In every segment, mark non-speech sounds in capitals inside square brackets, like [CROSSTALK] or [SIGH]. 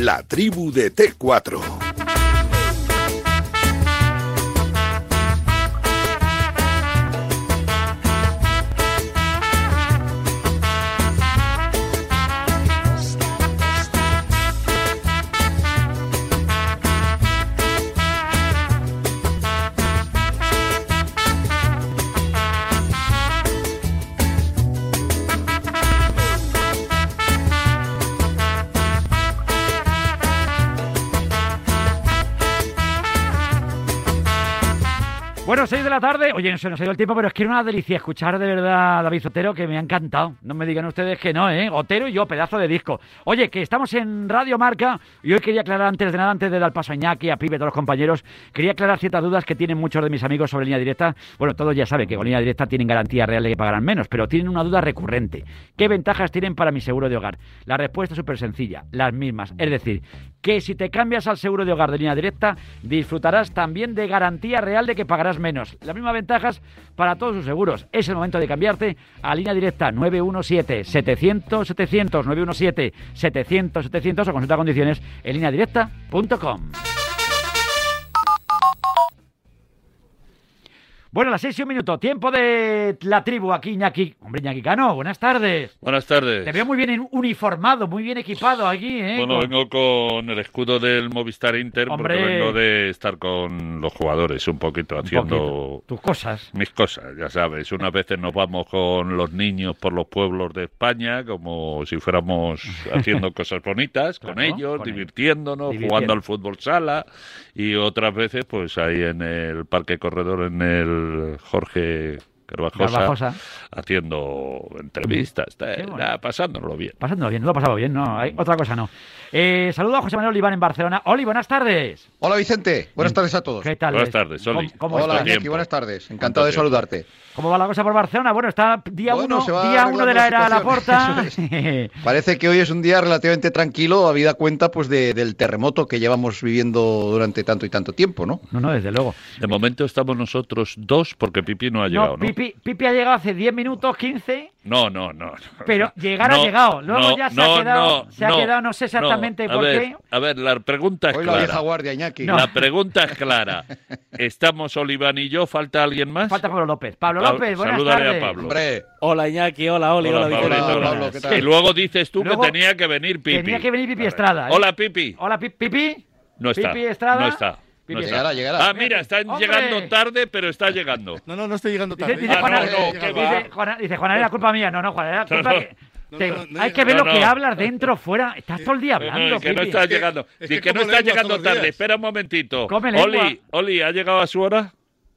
La tribu de T4. Tarde. Oye, se nos ha ido el tiempo, pero es que era una delicia escuchar de verdad a David Otero, que me ha encantado. No me digan ustedes que no, ¿eh? Otero y yo, pedazo de disco. Oye, que estamos en Radio Marca y hoy quería aclarar antes de nada, antes de dar paso a Iñaki, a Pibe, a todos los compañeros, quería aclarar ciertas dudas que tienen muchos de mis amigos sobre línea directa. Bueno, todos ya saben que con línea directa tienen garantía real de que pagarán menos, pero tienen una duda recurrente. ¿Qué ventajas tienen para mi seguro de hogar? La respuesta es súper sencilla, las mismas. Es decir, que si te cambias al seguro de hogar de línea directa, disfrutarás también de garantía real de que pagarás menos. Las mismas ventajas para todos sus seguros. Es el momento de cambiarte a línea directa 917-700-700, 917-700-700 o consulta condiciones en lineadirecta.com. Bueno, las seis y un minuto. Tiempo de la tribu aquí, Iñaki. Hombre, Iñaki Cano, buenas tardes. Buenas tardes. Te veo muy bien uniformado, muy bien equipado aquí, ¿eh? Bueno, Con- vengo con el escudo del Movistar Inter Hombre. porque vengo de estar con los jugadores un poquito un haciendo poquito. tus cosas. mis cosas, ya sabes. Unas veces nos vamos con los niños por los pueblos de España como si fuéramos [LAUGHS] haciendo cosas bonitas con Claro, ellos, con divirtiéndonos, Divirtiendo. jugando al fútbol sala y otras veces pues ahí en el Parque Corredor, en el Jorge Carvajosa, Garbajosa. haciendo entrevistas, nada, pasándolo bien. Pasándolo bien, no lo ha pasado bien, no. Hay otra cosa no. Eh, saludo a José Manuel Oliván en Barcelona. Oli, buenas tardes. Hola Vicente, buenas tardes a todos. ¿Qué tal? Buenas es? tardes, Oli. ¿Cómo, cómo Hola Iñaki, buenas tardes. Encantado de ¿Cuánto saludarte. ¿Cómo va la cosa por Barcelona? Bueno, está día Bueno, uno, día uno de la era de la porta. situación, [LAUGHS] Parece que hoy es un día relativamente tranquilo, habida cuenta pues de- del terremoto que llevamos viviendo durante tanto y tanto tiempo, ¿no? no, no, desde luego. De momento estamos nosotros dos porque Pipi no ha llegado, no, ¿no? Pipi, Pipi ha llegado hace 10 minutos, 15, No, no, no. no. pero [LAUGHS] llegar ha No, llegado. Luego no, ya se no, ha quedado, no, se ha no, quedado, no sé exactamente por ver, qué. A ver, la pregunta es Hoy la vieja clara. guardia, Iñaki. No. La pregunta es clara. ¿Estamos Oliván y yo? ¿Falta alguien más? Falta Pablo López. Pablo Pa- López, buenas salúdale a tardes. Pablo. Hombre, Hola Iñaki, hola Oli, Hola, hola, Pablito. Hola. Pablo, ¿qué tal? Y luego dices tú Luego- que tenía que venir Pipi. Tenía que venir Pipi Estrada. ¿eh? Hola, Pipi. Hola, Pi- Pipi. No está. Pipi Estrada. No está. Pipi No está. llegará, llegará. Ah, mira, están ¡Hombre! llegando tarde, pero está llegando. No, no, no estoy llegando tarde. dice Ah, Juana, no, no, dice, dice Juana, dice, Juana, era culpa mía. No, no, Juana, era [LAUGHS] culpa que- no, te- no, no hay que ver No, lo que no. hablas dentro, fuera. Estás todo el día No, no, hablando, que no Pipi. está que- llegando. es que que no como está lengua llegando tarde. días. Espera un momentito. Come lengua. Oli, Oli, ¿ha llegado a su hora?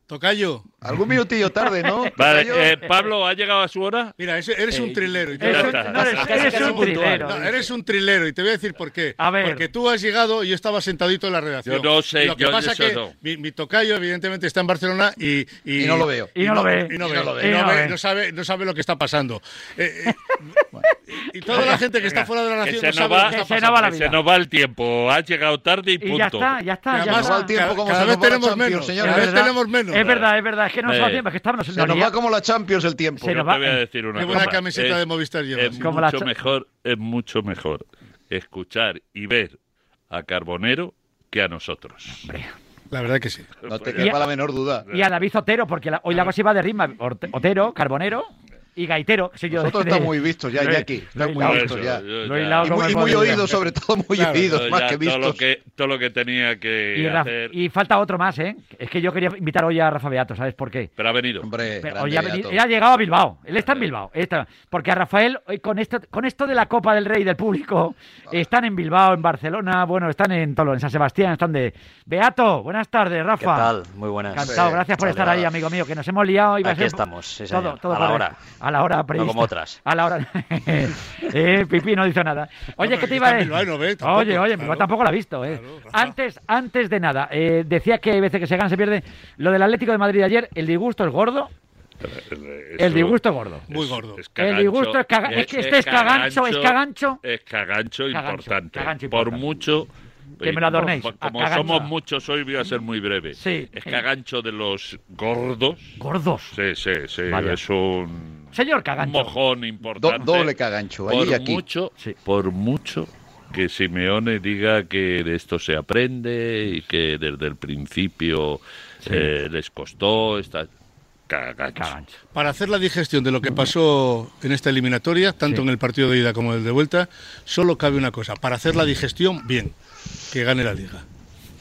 Tocayo, algún minutillo tarde, ¿no? Vale, eh, Pablo, ¿ha llegado a su hora? mira, ese- eres un trilero. Y te Eres voy Ya a- un- no, eres, eres trilero. No, eres un trilero y te voy a decir por qué. A ver. Porque tú has llegado y yo estaba sentadito en la redacción. Yo no sé, Lo que yo pasa eso que no. mi, mi tocayo evidentemente está en Barcelona y... Y no lo veo. Y no lo ve. Y no, ve, no lo ve. y no Y no ve, ve. no sabe, no sabe lo que está pasando. Eh, eh, y toda la gente que está fuera de la Que nación se no nos sabe va, lo que está que se nos va la que se vida. nos va el tiempo. Has llegado tarde y punto. Y ya está, ya está. Ya además, está. va el tiempo cada, como cada vez tenemos menos. señores. Cada vez tenemos menos. Es verdad, es verdad. Es que no nos va el tiempo. Es que estamos. Se nos va como la Champions el tiempo. Se Yo nos te va- voy a decir una Qué buena cosa. camiseta Es- de Movistar llevas. Es Como la mucho cha- mejor, es mucho mejor escuchar y ver a Carbonero que a nosotros. La verdad que sí. No te Y- quepa la menor duda. Y a David Otero, porque la- hoy la cosa iba de. Orte- Otero, Carbonero y Gaitero. que soy yo. Nosotros de- estamos muy vistos ya, [LAUGHS] he Están muy vistos ya. Yo Y muy, y muy oídos, sobre todo muy Claro, oídos, más ya que todo lo vistos. que todo lo que tenía que Y, hacer. y falta otro más, ¿eh? Es que yo quería invitar hoy a Rafa Beato, ¿sabes por qué? Pero ha venido. Hombre, Pero hoy ha, venido- él ha llegado a Bilbao. Él está en Bilbao. Está- porque a Rafael, hoy con esto, con esto de la Copa del Rey del público, están en Bilbao, en Barcelona, bueno, están en Tolo, en San Sebastián, están de. Beato, buenas tardes, Rafa. ¿Qué tal? Muy buenas. Encantado, Sí, gracias por estar ahí, amigo mío, que nos hemos liado. A Aquí ser estamos, sí, todo, señor. todo A la correcto. hora. A la hora prevista. como otras. A la hora. [LAUGHS] [LAUGHS] eh, Pipi no dice nada. Oye, No, ¿qué te iba a decir? No ve, tampoco, oye, oye, claro. tampoco la ha visto, ¿eh? Claro, antes, antes de nada, eh, decía que hay veces que se gana, se pierde. Lo del Atlético de Madrid de ayer, el disgusto es gordo. El disgusto es gordo. Muy gordo. El disgusto es caga- es que este es cagancho, es cagancho. Es cagancho Cagancho, importante. cagancho Por importante. mucho. Que me lo adornéis, Como, somos muchos hoy, voy a ser muy breve. Sí. Es cagancho de los gordos. Gordos. Sí, sí, sí. Vaya. Es un, Señor un Cagancho. mojón Do- importante. doble cagancho, allí por aquí. mucho, Sí. por mucho que Simeone diga que de esto se aprende y que desde el principio eh, les costó esta cagancho. Para hacer la digestión de lo que pasó en esta eliminatoria, tanto Sí. en el partido de ida como en el de vuelta, solo cabe una cosa. Para hacer la digestión, bien, que gane la liga.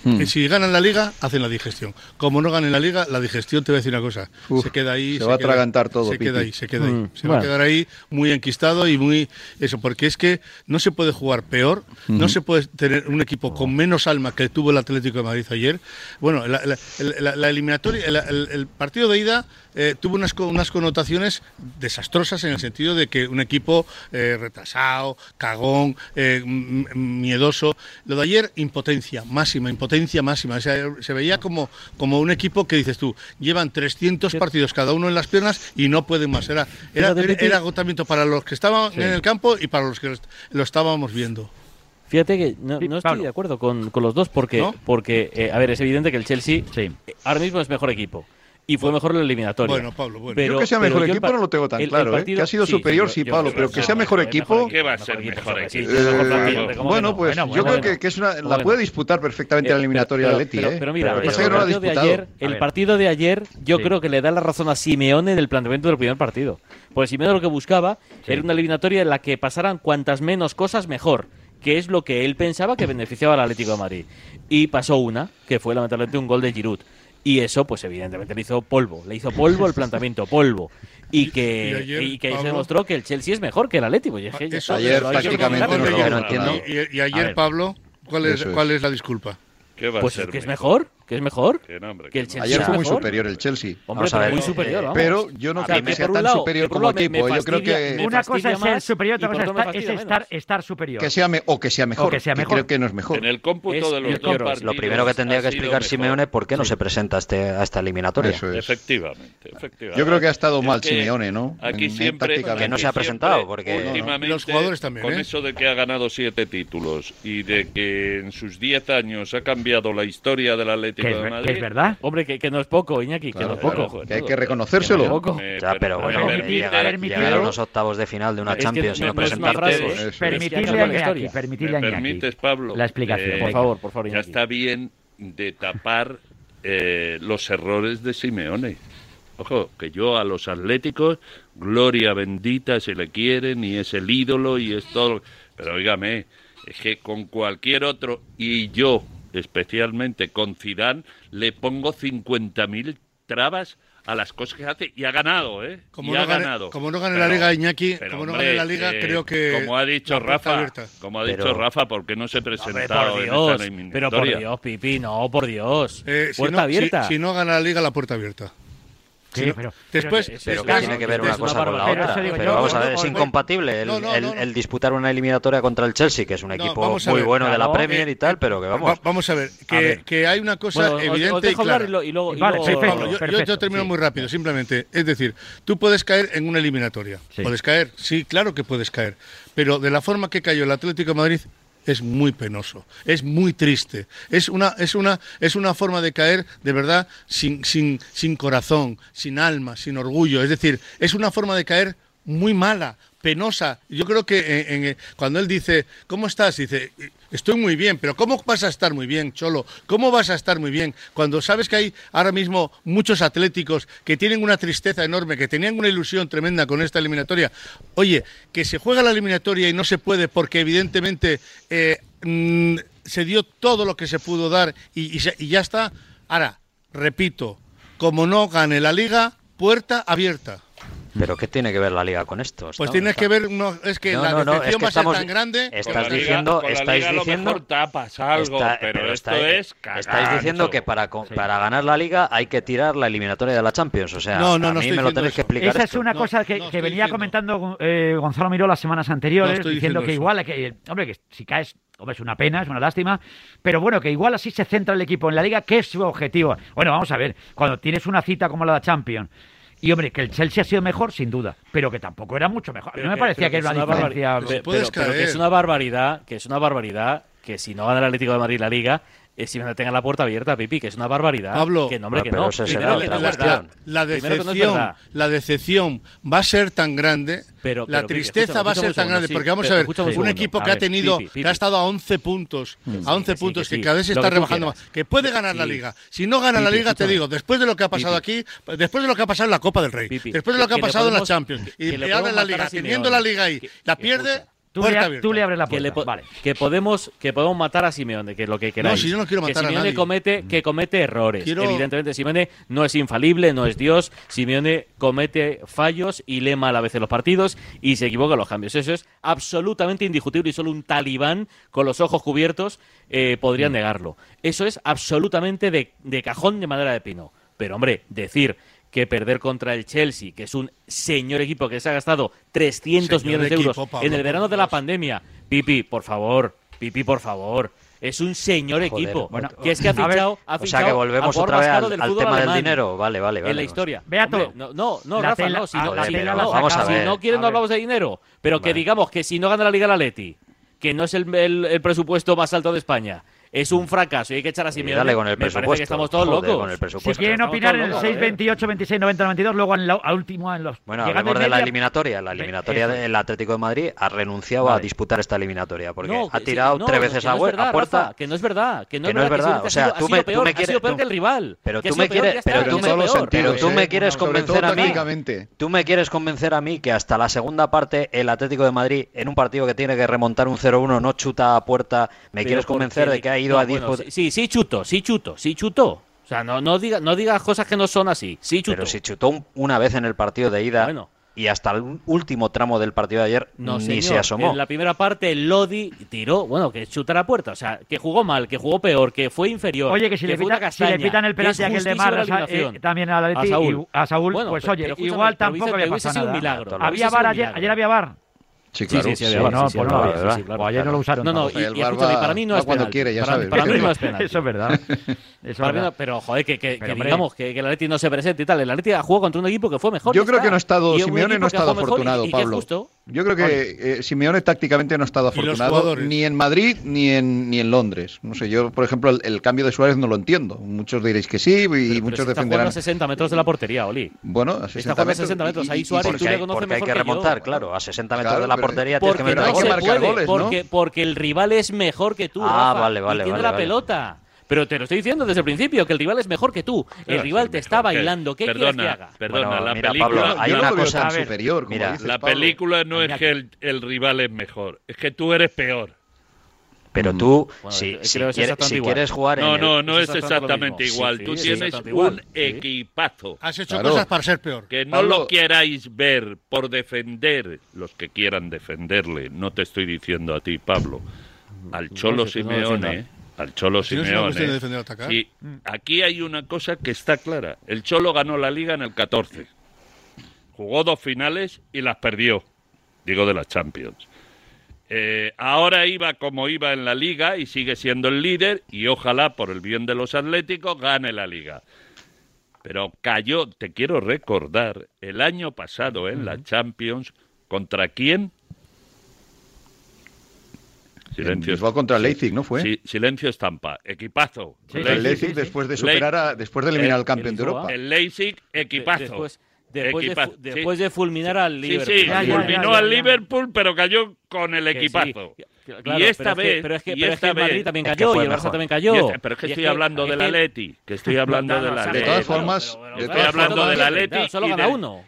Hmm. Que si ganan la liga, hacen la digestión. Como no ganen la liga, la digestión te voy a decir una cosa. Uf, se queda ahí. se va a atragantar todo, Se queda ahí, se queda ahí. Mm, Se va a bueno. quedar ahí muy enquistado y muy. Eso, porque es que no se puede jugar peor, no se puede tener un equipo con menos alma que tuvo el Atlético de Madrid ayer. Bueno, la, la- la- la eliminatoria, el, el- el partido de ida eh, tuvo unas, unas connotaciones desastrosas en el sentido de que un equipo eh, retrasado, cagón, eh, miedoso. Lo de ayer, impotencia máxima, impotencia máxima. O sea, se veía como, como un equipo que dices tú, llevan 300 partidos cada uno en las piernas y no pueden más. Era, era, era- agotamiento para los que estaban Sí. en el campo y para los que lo, estábamos viendo. Fíjate que no, estoy Pablo. de acuerdo con, con los dos porque, ¿No? porque eh, a ver, es evidente que el Chelsea Sí. ahora mismo es mejor equipo y fue mejor en la eliminatoria. Bueno, Pablo, bueno. Pero- Yo que sea mejor el equipo no lo tengo tan el- el claro, ¿eh? Que ha sido sí, superior, yo- sí, yo Pablo, pero que sea mejor equipo... ¿Qué va a ser mejor equipo? Eh, plantilla, ¿cómo que bueno, no? pues Bueno, yo bueno, creo que, que es una, ¿Cómo la puede disputar perfectamente la Eh, eliminatoria pero, del Atleti, pero, ¿eh? pero mira, Lo que el, pasa es que no la ha partido de ayer, A el ver. partido de ayer, yo creo que le da la razón a Simeone del planteamiento del primer partido. Porque Simeone lo que buscaba era una eliminatoria en la que pasaran cuantas menos cosas mejor, que es lo que él pensaba que beneficiaba al Atlético de Madrid. Y pasó una, que fue lamentablemente un gol de Giroud. Y eso, pues evidentemente le hizo polvo, le hizo polvo el planteamiento, polvo. Y que, [LAUGHS] Y ayer, y que ahí se demostró que el Chelsea es mejor que el Atlético. Y es que ya Eso- Ayer prácticamente no entiendo. y, y ayer, ver. Pablo, ¿cuál es, es. ¿cuál es la disculpa? ¿Qué va Pues a ser que es mejor, que es mejor. Que no, hombre, que el que. Chelsea Ayer fue muy mejor. superior el Chelsea. Hombre, Vamos a pero ver. muy superior, vamos. Pero yo no O sea, creo que que sea tan lado- superior que como me- equipo. me Yo creo que, Una cosa es ser superior, otra cosa es estar, estar superior. que sea me- o que sea mejor. que sea mejor. creo que no es mejor. En el cómputo Es- de los dos partidos. Lo primero que tendría que explicar. Simeone por qué no se presenta a, este, a esta eliminatoria. Eso es. Efectivamente, efectivamente. Yo creo que ha estado Es mal que Simeone, ¿no? Aquí siempre. Que no se ha presentado, porque- Los jugadores también, Con ¿eh? eso de que ha ganado siete títulos y de que en sus diez años ha cambiado la historia del Atlético Que es, de ver- Madrid. que es verdad. Hombre, que, que no es poco, Iñaki, que no es poco. claro, que hay que reconocérselo. No poco. Ya, pero bueno, permitir- llegar, permitir- llegar a unos octavos de final de una Champions y no- no es ¿eh? Permitirle a la Iñaki, historia. permitirle ¿Me a Iñaki. permites, Pablo? La explicación. Eh, Por favor, por favor, Ya está bien de tapar eh, los errores de Simeone. Ojo, que yo a los atléticos, gloria bendita si le quieren, y es el ídolo y es todo. Pero oígame, es que con cualquier otro, y yo especialmente con Zidane, le pongo 50.000 trabas a las cosas que hace y ha ganado, ¿eh? Como y no ha gane- ganado. como no gane la Liga, Iñaki, pero, como no hombre, gane la Liga, eh, creo que Como ha dicho Rafa, abierta. como ha Pero- dicho Rafa, ¿por qué no se Hombre, presentado por en Dios, esta pero por? Dios, Pipi, no, por Dios. Eh, si, Puerta no, abierta. Si, si no gana la Liga, la puerta abierta. Sí, pero- después, pero- Pero que después- tiene que ver una cosa con la otra. Pero eso digo Pero yo. vamos a ver, no, es no, incompatible el, no, no, el- no, no. el disputar una eliminatoria contra el Chelsea, que es un equipo muy ver, bueno de la. Premier y tal, pero que vamos. Va- vamos a ver, que, A ver. que hay una cosa Bueno, evidente os dejo y clara. hablar y, lo- y luego... y Vale, luego- perfecto. Pablo, yo- yo, perfecto, yo termino sí. muy rápido, simplemente. Es decir, tú puedes caer en una eliminatoria. Sí. Puedes caer, sí, claro que puedes caer. Pero de la forma que cayó el Atlético de Madrid es muy penoso, es muy triste. Es una, es una, es una forma de caer de verdad sin, sin, sin corazón, sin alma, sin orgullo. Es decir, es una forma de caer muy mala, penosa. Yo creo que en- en- cuando él dice, ¿cómo estás? Dice, estoy muy bien, pero ¿cómo vas a estar muy bien, Cholo? ¿Cómo vas a estar muy bien cuando sabes que hay ahora mismo muchos atléticos que tienen una tristeza enorme, que tenían una ilusión tremenda con esta eliminatoria? Oye, que se juega la eliminatoria y no se puede porque evidentemente eh, mm, se dio todo lo que se pudo dar y, y ya está. Ahora, repito, como no gane la liga, puerta abierta. Pero ¿qué tiene que ver la liga con esto? Pues tienes que ver, no, es que No, la no, no, decepción es que va a ser estamos- tan grande. estás Liga- diciendo- estáis Liga a lo diciendo- tapas algo, Está- pero, esto está- es estáis diciendo que para, para ganar la liga hay que tirar la eliminatoria de la Champions. O sea, No, no, a mí me lo tenéis que explicar. Esa es una cosa que, no que estoy venía diciendo. comentando eh, Gonzalo Miró las semanas anteriores, diciendo diciendo que igual, que, hombre, que si caes, hombre, es una pena, es una lástima, pero bueno, que igual así se centra el equipo en la liga, que es su objetivo. Bueno, vamos a ver, cuando tienes una cita como la de Champions, y hombre, que el Chelsea ha sido mejor, sin duda, pero que tampoco era mucho mejor. Pero no me que- parecía que era es una diferencia. barbaridad. Pero Pero, puedes pero que es una barbaridad, que es una barbaridad que si no gana el Atlético de Madrid la Liga, es si tenga la puerta abierta, Pipi, que es una barbaridad. Pablo, que nombre que no. Primero, la, la, la, decepción, no la decepción va a ser tan grande, pero, la tristeza va a ser tan grande, porque vamos a ver, un, equipo que ha tenido, que ha estado a 11 puntos, a 11 puntos, que, cada vez se está rebajando más, que puede ganar la liga. Si no gana la liga, te digo, después de lo que ha pasado aquí, después de lo que ha pasado en la Copa del Rey, después de lo que ha pasado en la Champions, y la liga, teniendo la liga ahí, la pierde Tú, le, abres la puerta. Que, podemos, que podemos matar a Simeone, que es lo que queráis. No, si yo no quiero matar que Simeone a nadie. Comete, que mm. comete errores. Evidentemente, Simeone no es infalible, no es Dios. Simeone comete fallos y lee mal a veces los partidos y se equivoca los cambios. Eso es absolutamente indiscutible y solo un talibán con los ojos cubiertos eh, podría mm. negarlo. Eso es absolutamente de cajón de madera de pino. Pero, hombre, decir que perder contra el Chelsea, que es un señor equipo que se ha gastado 300 millones de euros en el verano de la pandemia. Pipi, por favor, Pipi, por favor. Es un señor equipo. Que es que ha fichado, o sea que volvemos otra vez al, tema del dinero. Vale, vale, vale. En la historia. Beato. no, no, no Rafa, no. Si no, si no, quieren, no hablamos de dinero. Pero que digamos que si no gana la Liga la Leti, que no es el presupuesto más alto de España, es un fracaso y hay que echar a Simeone. Dale con el presupuesto. Parece estamos todos locos. Si quieren opinar en el 628, 26, 90, 92, luego en la, a último en los. Bueno, hablemos de la eliminatoria. La eliminatoria del Atlético de Madrid ha renunciado a disputar esta eliminatoria porque ha tirado tres veces no, a, verdad, a, puerta. Que no es verdad. Que no, es verdad. o sea, tú, sido me, tú quieres. Peor que el rival. Pero tú me quieres. Pero tú me quieres convencer a mí. Tú me quieres convencer a mí que hasta la segunda parte el Atlético de Madrid en un partido que tiene que remontar un 0-1 no chuta a puerta. Me quieres convencer de que hay ido a Sí, sí, chuto, sí, chuto, sí, chuto. O sea, no, no, diga, no digas cosas que no son así. Sí, chuto. Pero si chutó una vez en el partido de ida. Y hasta el último tramo del partido de ayer no, ni se asomó. En la primera parte, Lodi tiró, bueno, que chuta la puerta, o sea, que jugó mal, que jugó peor, que fue inferior. Oye, que si, le, pita, castaña, si le, pitan el penalti aquel de Marra eh, también a, la Leti, a Saúl, y, a Saúl bueno, pues oye, igual tampoco había pasado nada. Milagro, había bar ayer, ayer había bar. Sí, claro. Sí, sí, sí, no, no, ayer no lo usaron. No, no, y, para mí no es ah, penal. para, mí no es. [LAUGHS] Eso es verdad. Eso verdad. Pero, joder, que, que, digamos que, que, el Atleti no se presente y tal. El Atleti ha jugado contra un equipo que fue mejor. Yo creo que no ha estado, Simeone no ha estado afortunado, Pablo. Justo, yo creo que eh, Simeone tácticamente no ha estado afortunado ni en Madrid ni en, ni en Londres. No sé, yo, por ejemplo, el, el cambio de Suárez no lo entiendo. Muchos diréis que sí y pero, muchos pero defenderán. Está a 60 metros de la portería, Oli. Bueno, a 60 está metros. A 60 metros. Ahí Suárez porque, tú le conoces porque mejor hay que, que remontar, yo. claro. A 60 metros claro, de la portería tienes que meter no goles. Puede, goles ¿no? porque, el rival es mejor que tú. Ah, Rafa, vale, vale. Y tiene vale, la vale. pelota. Pero te lo estoy diciendo desde el principio, que el rival es mejor que tú. El rival te está bailando. ¿Qué perdona, quieres que haga? Perdona, la mira, película... Pablo, hay una cosa ver, superior, como La película no es que el, rival es mejor, es que tú eres peor. Pero mm. tú, si, quieres, quieres, jugar no. No, no, no es exactamente, igual. Tú tienes un igual. equipazo. Has hecho cosas para ser peor. Que no lo queráis ver por defender, los que quieran defenderle. No te estoy diciendo a ti, Pablo. Al Cholo Simeone al Cholo Simeone. Y ¿eh? aquí hay una cosa que está clara. El Cholo ganó la liga en el 14. Jugó dos finales y las perdió. Digo de las Champions. Eh, ahora iba como iba en la liga y sigue siendo el líder y ojalá por el bien de los Atléticos gane la liga. Pero cayó, te quiero recordar, el año pasado en la Champions, ¿contra quién? Silencio. Lisboa contra el Leipzig, ¿no fue? Sí, silencio estampa. Equipazo. Sí, Leipzig, el Leipzig después de superar a, después de eliminar el, al campeón el de Europa. El Leipzig, equipazo. después, después, equipazo. De, después de, fulminar al Liverpool. Sí, sí, ya, ya, fulminó ya, al Liverpool, pero cayó con el equipazo. Claro, y esta pero vez, es que, este, pero es que, y esta vez, Madrid también cayó, es que y el Barça también cayó. Pero es que estoy hablando del Atleti, que estoy hablando del Atleti. De todas formas, estoy hablando del Atleti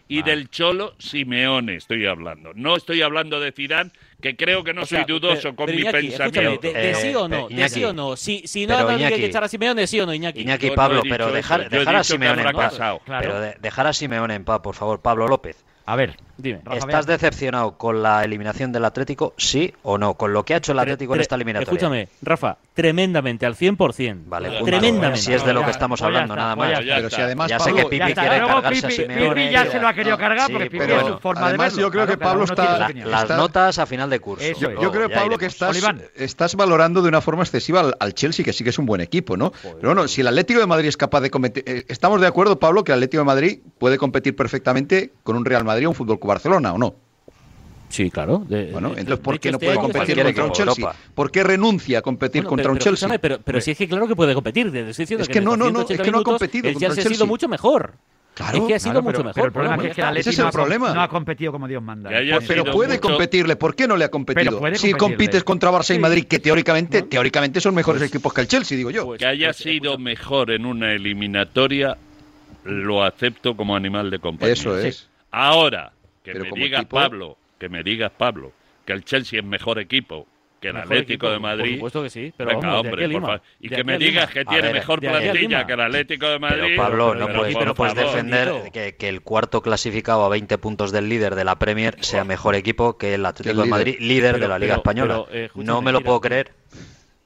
y del Cholo Simeone estoy hablando. No estoy hablando de Zidane, que creo que no o soy dudoso pero, con pero mi Iñaki, pensamiento. De, de, sí o no, de eh, sí o no. Si, si no Iñaki, hay que echar a Simeone, sí o no, Iñaki. Iñaki, Pablo, pero dejar, a en paz. Claro. Pero dejar a Simeone en paz, por favor, Pablo López. A ver, dime. Rafa, ¿Estás decepcionado con la eliminación del Atlético, sí o no? Con lo que ha hecho el Atlético tre en esta eliminatoria. Escúchame, Rafa, tremendamente, al 100%. Vale, punto. tremendamente. Si es de lo que estamos hablando, nada más. Pero si además, ya sé que Pipi quiere cargarse Pipi, a Simeone. Pipi ya se lo ha querido cargar porque Pipi pero, es su forma además, de verlo. yo creo que Pablo está. Las notas a final de curso. Yo, creo, Pablo, que estás, valorando de una forma excesiva al, Chelsea, que sí que es un buen equipo, ¿no? Pero bueno, si el Atlético de Madrid es capaz de competir... Eh, estamos de acuerdo, Pablo, que el Atlético de Madrid puede competir perfectamente con un Real Madrid o un Fútbol Club Barcelona, o no? Sí, claro. de- Bueno, entonces, ¿por qué no este puede competir contra un Chelsea? Europa. ¿Por qué renuncia a competir Bueno, contra pero- un pero Chelsea? Pero, pero si es que claro que puede competir. te estoy diciendo Es que, no, no, no, es 180 que no ha competido El contra el Chelsea ha sido Chelsea. mucho mejor. Claro, es que ha sido Claro, mucho pero, mejor. pero el problema Bueno, es que ya el está. Atleti Ese es el no ha com- problema. no ha competido como Dios manda. Pues- Pero puede mucho- competirle. ¿Por qué no le ha competido? Pero puede si compites contra Barça y Sí. Madrid, que teóricamente, teóricamente son mejores equipos que el Chelsea, digo yo. Pues- Que haya pues, sido mejor en una eliminatoria, lo acepto como animal de compañía. Eso es. Ahora, que Pero me digas, equipo- Pablo, que me digas, Pablo, que el Chelsea es mejor equipo que el Mejor Atlético equipo, de Por Madrid. supuesto que sí. Pero Venga, vamos, de hombre, aquí a por Lima. favor. Y De que me digas que tiene ver, mejor plantilla que el Atlético de Madrid. Pero Pablo, no pero puedes, por no puedes favor. defender que, que el cuarto clasificado a 20 puntos del líder de la Premier sea mejor equipo que el Atlético de. Madrid, líder Pero- de la Liga pero- Española. pero, eh, no me lo puedo creer.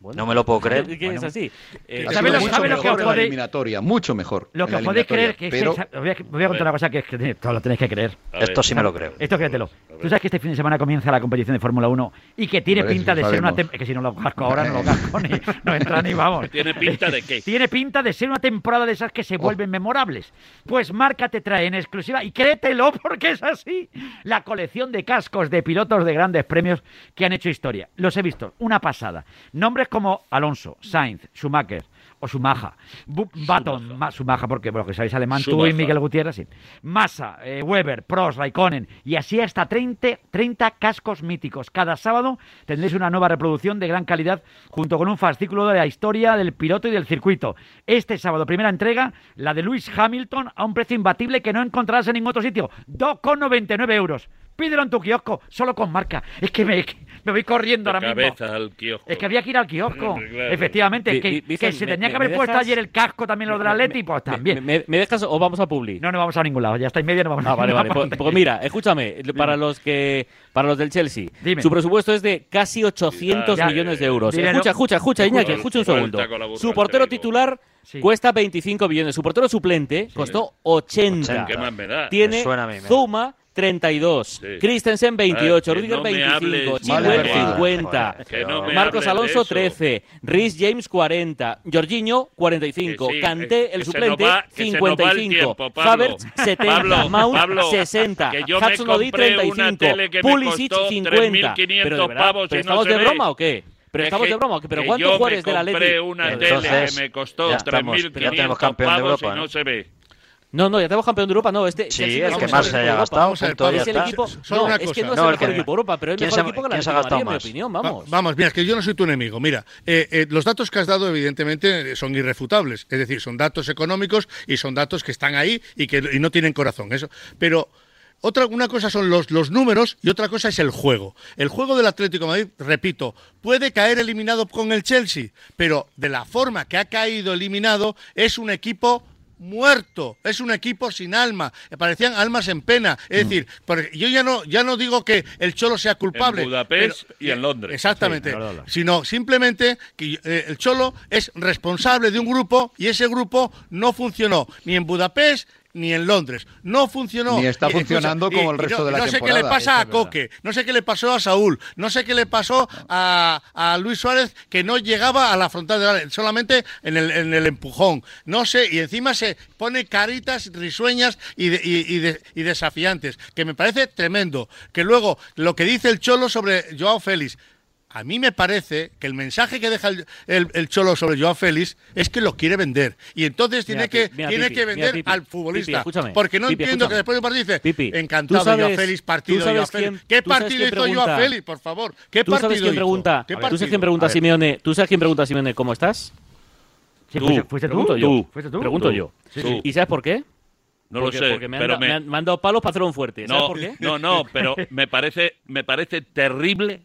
Bueno, No me lo puedo creer. es es así. Eh, Ha ¿Sabe sido lo- que os podéis- eliminatoria, mucho mejor. Lo que os podéis creer que pero os voy a, voy a contar una cosa que es que esto lo tenéis que creer. Ver, Esto sí me lo creo. Esto créetelo. Tú sabes que este fin de semana comienza la competición de Fórmula 1 y que tiene pinta de ser una... sabemos. tem- Es que si no lo casco ahora, no lo casco ni... No entra ni vamos. [LAUGHS] ¿Tiene pinta de qué? Tiene pinta de ser una temporada de esas que se vuelven memorables. Pues Marca te trae en exclusiva, y créetelo [LAUGHS] porque es así, la colección de cascos de pilotos de grandes premios que han hecho historia. Los he visto, una pasada. Nombres como Alonso, Sainz, Schumacher o Schumacher, Baton, Ma- Schumacher porque, bueno, que sabéis alemán, tú y. Miguel Gutiérrez, sí. Massa, eh, Weber, Prost, Raikkonen, y así hasta 30, 30 cascos míticos. Cada sábado tendréis una nueva reproducción de gran calidad junto con un fascículo de la historia del piloto y del circuito. Este sábado, primera entrega, la de Lewis Hamilton a un precio imbatible que no encontrarás en ningún otro sitio. 2,99 euros. Pídelo en tu kiosco, solo con marca. Es que me, me voy corriendo De ahora mismo. cabeza al kiosco. Es que había que ir al kiosco. [LAUGHS] Claro. Efectivamente, que, que se me- tenía que haber puesto dejas- ayer el casco también lo del Atleti, pues también. ¿Me, me dejas o vamos a Publi? No, no vamos a ningún lado. Ya está y media, no vamos Ah, vale, no vale. vamos Pues, a- pues mira, escúchame, para los que para los del Chelsea, Dime. su presupuesto es de casi 800 Ya. millones de euros. Dinero. Escucha, escucha, escucha, Iñaki, escucha un segundo. la Su portero titular Sí. cuesta 25 millones. Su portero suplente costó 80. ¿Qué más me da? Tiene Me suena a mí, me- Zuma 32, Sí. Christensen 28, Ah, que Rudiger no me 25, hables mal Chilwell de- 50, Joder, Que no Marcos de Alonso eso. 13, Rhys James 40, Jorginho 45, Que sí, Kanté el suplente va- que se nos va el 55, tiempo. Havertz [LAUGHS] 70, Pablo, Mount Pablo, 60, que yo me Hudson Odoi compré una 35, tele que me Pulisic costó 50. 3.500 Pero de verdad, pavos ¿pero no estamos se de ve. broma o qué? ¿Pero Es estamos que- de broma o qué? ¿Pero cuántos jugadores del Atleti? compré una Entonces, tele que me costó ya estamos, ya 3.500 tenemos campeón de pavos Europa, y no ¿no? se ve. No, no, ya tenemos campeón de Europa, no, este Sí, el que más se haya gastado, punto, Es el equipo, Solo no, una es que no es No, el el mejor que- equipo de Europa, pero es el ¿quién mejor se- equipo que quién se ha gastado Madrid, en mi opinión, Va- vamos. Vamos, mira, es que yo no soy tu enemigo. Mira, eh, eh, los datos que has dado, evidentemente, son irrefutables. Es decir, son datos económicos y son datos que están ahí y que y no tienen corazón. Eso. Pero otra, una cosa son los, los números y otra cosa es el juego. El juego del Atlético de Madrid, repito, puede caer eliminado con el Chelsea, pero de la forma que ha caído eliminado, es un equipo muerto, es un equipo sin alma, parecían almas en pena, es decir, porque yo ya no ya no digo que el Cholo sea culpable, En Budapest y en Londres. Exactamente. Sí. Sino simplemente que eh, el Cholo es responsable de un grupo y ese grupo no funcionó ni en Budapest ni en Londres. No funcionó. Ni está escucha, funcionando como el y resto no, de la No sé qué temporada, le pasa a. Coque, no sé qué le pasó a Saúl, no sé qué le pasó a, a Luis Suárez que no llegaba a la frontal solamente en el, en el empujón. No sé, y encima se pone caritas risueñas y, de- y- y de- y desafiantes, que me parece tremendo. Que luego lo que dice el Cholo sobre Joao Félix. A mí me parece que el mensaje que deja el, el- el Cholo sobre Joao Félix es que lo quiere vender. Y entonces tiene Mira, que, mira, tiene Pipi, que mira, vender Pipi, al Pipi, futbolista. escúchame, porque no Pipi, entiendo escúchame. que después del partido dice, Pipi, encantado sabes- Joao Félix, partido Joao Félix. quién- ¿Qué partido hizo Joao? Félix, por favor? ¿Qué ¿Tú sabes partido quién hizo? pregunta? ¿Qué ¿Tú sabes partido? quién pregunta a. Simeone? ¿Tú sabes quién pregunta a Simeone cómo estás? Sí, Tú. fuiste, tú. Pregunto yo. Tú. ¿Fuiste tú? Pregunto Tú. yo. Sí, Tú. sí. ¿Y sabes por qué? No porque, lo sé, porque me han, pero me... me han- me han dado palos para hacer un fuerte. ¿Sabes No, por qué? no, no, pero [LAUGHS] me parece, me parece terrible.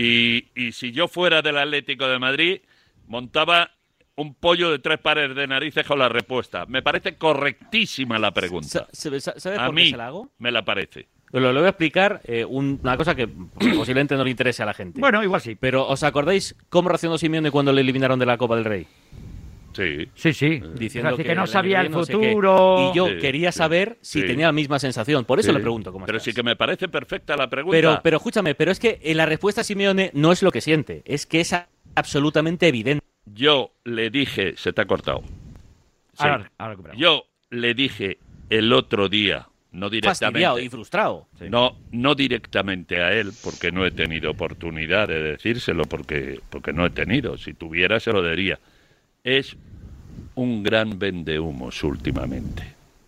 Y, y si yo fuera del Atlético de Madrid, montaba un pollo de tres pares de narices con la respuesta. Me parece correctísima la pregunta. Sa- sa- ¿Sabes A por qué mí se la hago? me la parece. Lo, lo voy a explicar eh, un- una cosa que posiblemente no le interese a la gente. Bueno, igual sí. Pero ¿os acordáis cómo reaccionó Simeone cuando le eliminaron de la Copa del Rey? Sí. Sí, sí. Diciendo Es decir, que, no sabía el no futuro. Y yo Sí, quería sí, saber si sí. tenía la misma sensación. Por eso Sí. le pregunto cómo Pero estás. sí que me parece perfecta la pregunta. Pero, pero escúchame, pero es que eh, la respuesta a Simeone no es lo que siente, es que es absolutamente evidente. Yo le dije, se te ha cortado. Sí. Ahora, ahora recuperamos. Yo le dije el otro día no fastidiado directamente. y frustrado. No, no directamente a él, porque no he tenido oportunidad de decírselo, porque, porque no he tenido. Si tuviera, se lo diría. Es un gran vendehumos últimamente.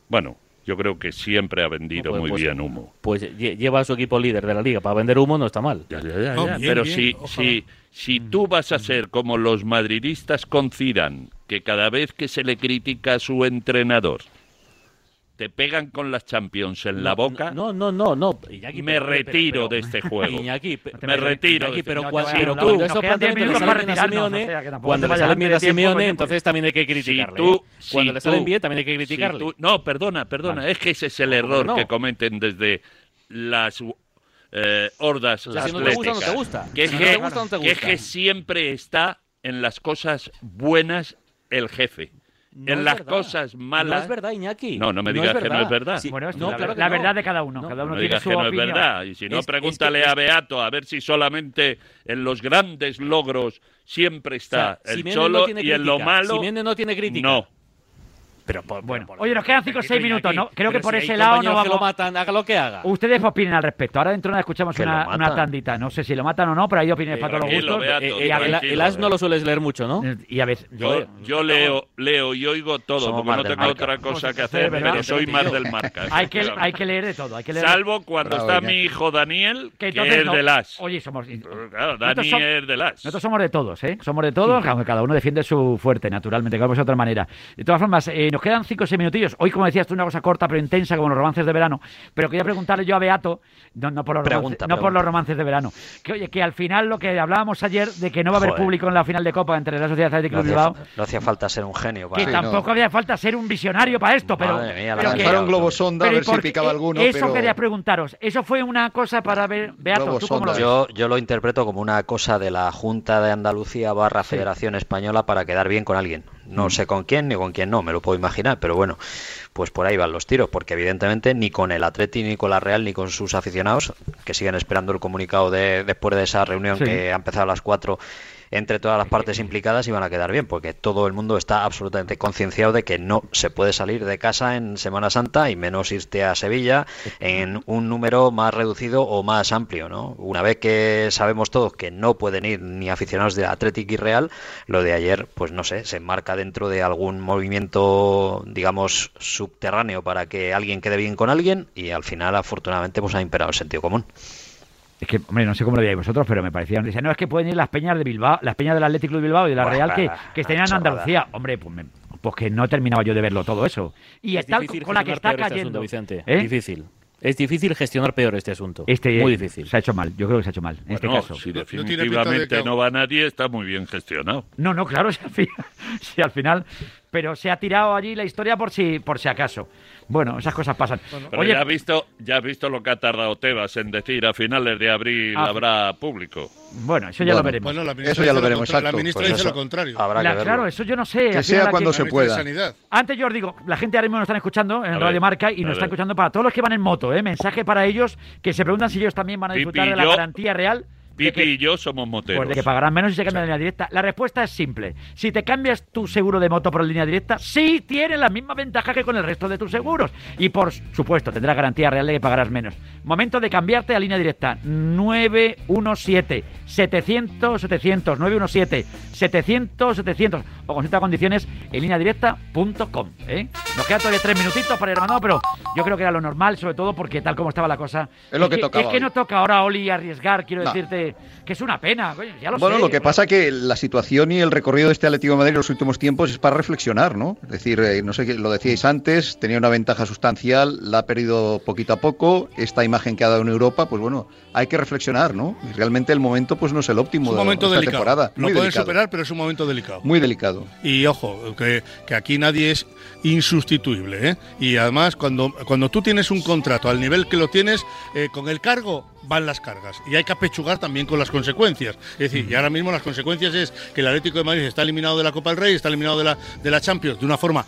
Bueno, yo creo que siempre ha vendido Pues- muy pues- bien humo. Pues lle- lleva a su equipo líder de la liga para vender humo, no está mal. Ya, ya, ya, No, ya. bien, Pero bien, si, si, si tú vas a ser como los madridistas con Zidane, que cada vez que se le critica a su entrenador, te pegan con las Champions en la boca, No, no, no, no. Iñaki, me pero- retiro pero- de este juego. Iñaki, me retiro. Iñaki, pero, este- pero cuando estos quedan diez planteamientos le minutos salen para bien a Simeone, o sea, cuando le salen bien a Simeone, entonces también hay que criticarle. tú- ¿eh? si Cuando le tú- salen bien, también hay que Si criticarle. tú- no, perdona, perdona. Vale. Es que ese es el error no? que cometen desde las eh, hordas O sea, si no te gusta, no te atléticas. gusta. Que es Si no te gusta, no te que es gusta. que siempre está en las cosas buenas el jefe. No en es las verdad. cosas malas. No es verdad, Iñaki. No, no me digas que no es verdad. Sí, Bueno, esto no, es la, claro la no. verdad de cada uno. No. Cada uno No tiene digas su que no opinión. es verdad. Y si no, Es- es pregúntale que- a Beato a ver si solamente en los grandes logros siempre O sea, está el Simeone cholo no tiene y en lo malo. Simeone no tiene crítica. No. Pero por, Bueno, pero por- oye, nos quedan cinco o seis Iñaki, minutos, ¿no? Creo que por si ese lado no compañeros que lo vamos- matan, haga lo que haga. Ustedes opinen al respecto. Ahora dentro de nada escuchamos una, una tandita. No sé si lo matan o no, pero hay opiniones Eh, para todos los gustos. Beato, Eh, eh, el, as no lo sueles leer mucho, ¿no? Y a veces. Yo, yo leo, leo y oigo todo, Somos porque no tengo marca. otra cosa que hacer, ¿verdad? pero soy más del marca. hay, que, hay que leer de todo. Hay que leer Salvo cuando Bravo, está mi hijo Daniel, que, es no- del as. Oye, somos. Claro, Nosotros Dani som- es del as. Nosotros somos de todos, ¿eh? Somos de todos, aunque cada uno defiende su fuerte, naturalmente, que vamos de otra manera. De todas formas, eh, nos quedan 5 o 6 minutillos. Hoy, como decías tú, una cosa corta pero intensa, como los romances de verano. Pero quería preguntarle yo a Beato, no, no por, los, Pregunta, romances, no por los romances de verano, que oye, que al final lo que hablábamos ayer de que no va a haber Joder. público en la final de Copa entre la Sociedad Atlético No y Bilbao, hacía, no hacía falta ser un genio que para... Sí, tampoco no. había falta ser un visionario para esto, pero. Madre mía, la pero que- lanzaron Lanzaron globos sonda a pero ¿y ver si picaba alguno, Eso pero... quería preguntaros. ¿Eso fue una cosa para ver, Beato, tú cómo lo sonda. ves? Yo, yo lo interpreto como una cosa de la Junta de Andalucía barra Federación Española para quedar bien con alguien. No sé con quién ni con quién no, me lo puedo imaginar, pero bueno, pues por ahí van los tiros, porque evidentemente ni con el Atleti, ni con la Real, ni con sus aficionados, que siguen esperando el comunicado de después de esa reunión Sí. que ha empezado a las 4 entre todas las partes [LAUGHS] implicadas iban a quedar bien, porque todo el mundo está absolutamente concienciado de que no se puede salir de casa en Semana Santa y menos irte a Sevilla en un número más reducido o más amplio, ¿no? Una vez que sabemos todos que no pueden ir ni aficionados de Athletic y Real, lo de ayer, pues no sé, se enmarca dentro de algún movimiento, digamos, subterráneo para que alguien quede bien con alguien y al final, afortunadamente, pues ha imperado el sentido común. Es que, hombre, no sé cómo lo diréis vosotros, pero me parecían. Dicen, no, es que pueden ir las peñas de Bilbao, las peñas del Atlético de Bilbao y de la Real que, que estén en. Andalucía. Hombre, pues, me- pues que no terminaba yo de verlo todo eso. Y Es tal difícil con la que está gestionar peor este cayendo. asunto, Vicente. ¿eh? Difícil. Es difícil gestionar peor este asunto. Este Muy difícil. Se ha hecho mal, yo creo que se ha hecho mal en este Bueno, caso. si No- no de definitivamente que- no va nadie, está muy bien gestionado. No, no, claro, [LAUGHS] si al, final, si al final. Pero se ha tirado allí la historia por si, por si acaso. Bueno, esas cosas pasan. Pero Oye, ya has visto, ya has visto lo que ha tardado Tebas en decir a finales de abril Ah. habrá público. bueno, eso ya lo veremos. Bueno, la ministra Eso ya dice lo veremos, contra- La exacto. ministra Pues dice eso, lo contrario. Habrá La- que verlo. claro, eso yo no sé. Que sea cuando se pueda. Sanidad. Antes yo os digo, la gente ahora mismo nos están escuchando en A Radio ver, Marca y nos están ver. escuchando para todos los que van en moto, ¿eh? Mensaje para ellos que se preguntan si ellos también van a disfrutar de la yo- garantía real. Pipi y yo somos moteros. Pues de que pagarán menos y se cambian de línea directa. La respuesta es simple. Si te cambias tu seguro de moto por línea directa, sí tiene la misma ventaja que con el resto de tus seguros. Y por supuesto, tendrás garantía real de que pagarás menos. Momento de cambiarte a línea directa. 917 700 700 917 700 700 o consulta condiciones en línea directa.com. ¿eh? Nos quedan todavía tres minutitos para ir hermano, pero yo creo que era lo normal, sobre todo porque tal como estaba la cosa. Es lo que tocaba Es que no toca ahora Oli arriesgar, quiero No. decirte que es una pena. ya lo Bueno, sé. lo que pasa que la situación y el recorrido de este Atlético de Madrid en los últimos tiempos es para reflexionar, ¿no? Es decir, eh, no sé qué lo decíais antes, tenía una ventaja sustancial, la ha perdido poquito a poco, esta imagen que ha dado en Europa, pues bueno, hay que reflexionar, ¿no? Y realmente el momento pues no es el Es óptimo un de momento esta delicado. temporada. Lo Muy pueden delicado. superar, pero es un momento delicado. Muy delicado. Y ojo, que, que aquí nadie es insustituible. ¿eh? Y además, cuando, cuando tú tienes un contrato al nivel que lo tienes, eh, con el cargo van las cargas. Y hay que apechugar también con las consecuencias. Es decir, y ahora mismo las consecuencias es que el Atlético de Madrid está eliminado de la Copa del Rey, está eliminado de la, de la Champions de una forma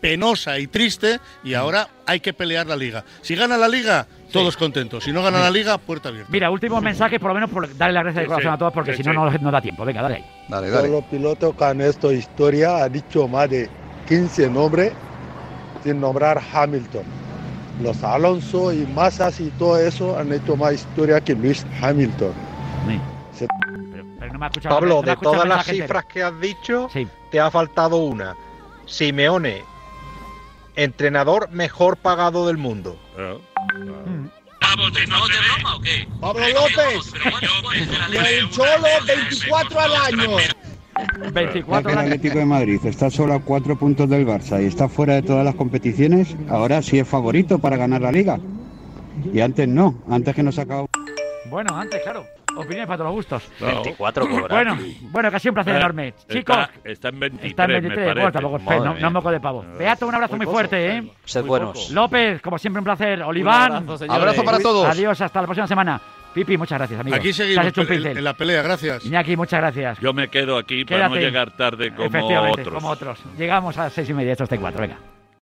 penosa y triste y ahora hay que pelear la liga. Si gana la liga, todos contentos. Si no gana la liga, puerta abierta. Mira, últimos mensajes, por lo menos por darle las gracias de corazón sí. a todos, porque Sí, si no, sí. no no da tiempo. Venga, dale ahí. Dale, Todos dale. los pilotos que han hecho historia ha dicho más de 15 nombres sin nombrar Hamilton. Los Alonso y Massas y todo eso han hecho más historia que Luis Hamilton. Sí. Se- Pero, pero no me ha escuchado. Pablo, no me ha de escuchado todas las cifras que has dicho, Sí. te ha faltado una. Simeone, entrenador mejor pagado del mundo. Mm. Pablo López, [LAUGHS] el Cholo 24 al año. [LAUGHS] 24 el. Atlético de Madrid está solo a cuatro puntos del Barça y está fuera de todas las competiciones, ahora sí es favorito para ganar la liga. Y antes no, antes que nos acabó. Bueno, antes, claro. Opiniones para todos los gustos. No. 24 cobra. Bueno, bueno, que ha sido un placer Eh, enorme. está- Chicos, Está en 23, está en me 23. parece. Bueno, tampoco es fe, no, no moco de pavo. Beato, un abrazo muy, fuerte, ¿eh? Sed Muy buenos. poco. López, como siempre, un placer. Oliván, abrazo, señores. Abrazo para todos. adiós, hasta la próxima semana. Pipi, muchas gracias, amigo. Aquí seguimos has hecho un en, pincel. en la pelea, gracias. Iñaki, muchas gracias. Yo me quedo aquí para no Quédate. llegar tarde como Efectivamente, otros. como otros. Llegamos a las seis y media, estos T4, venga.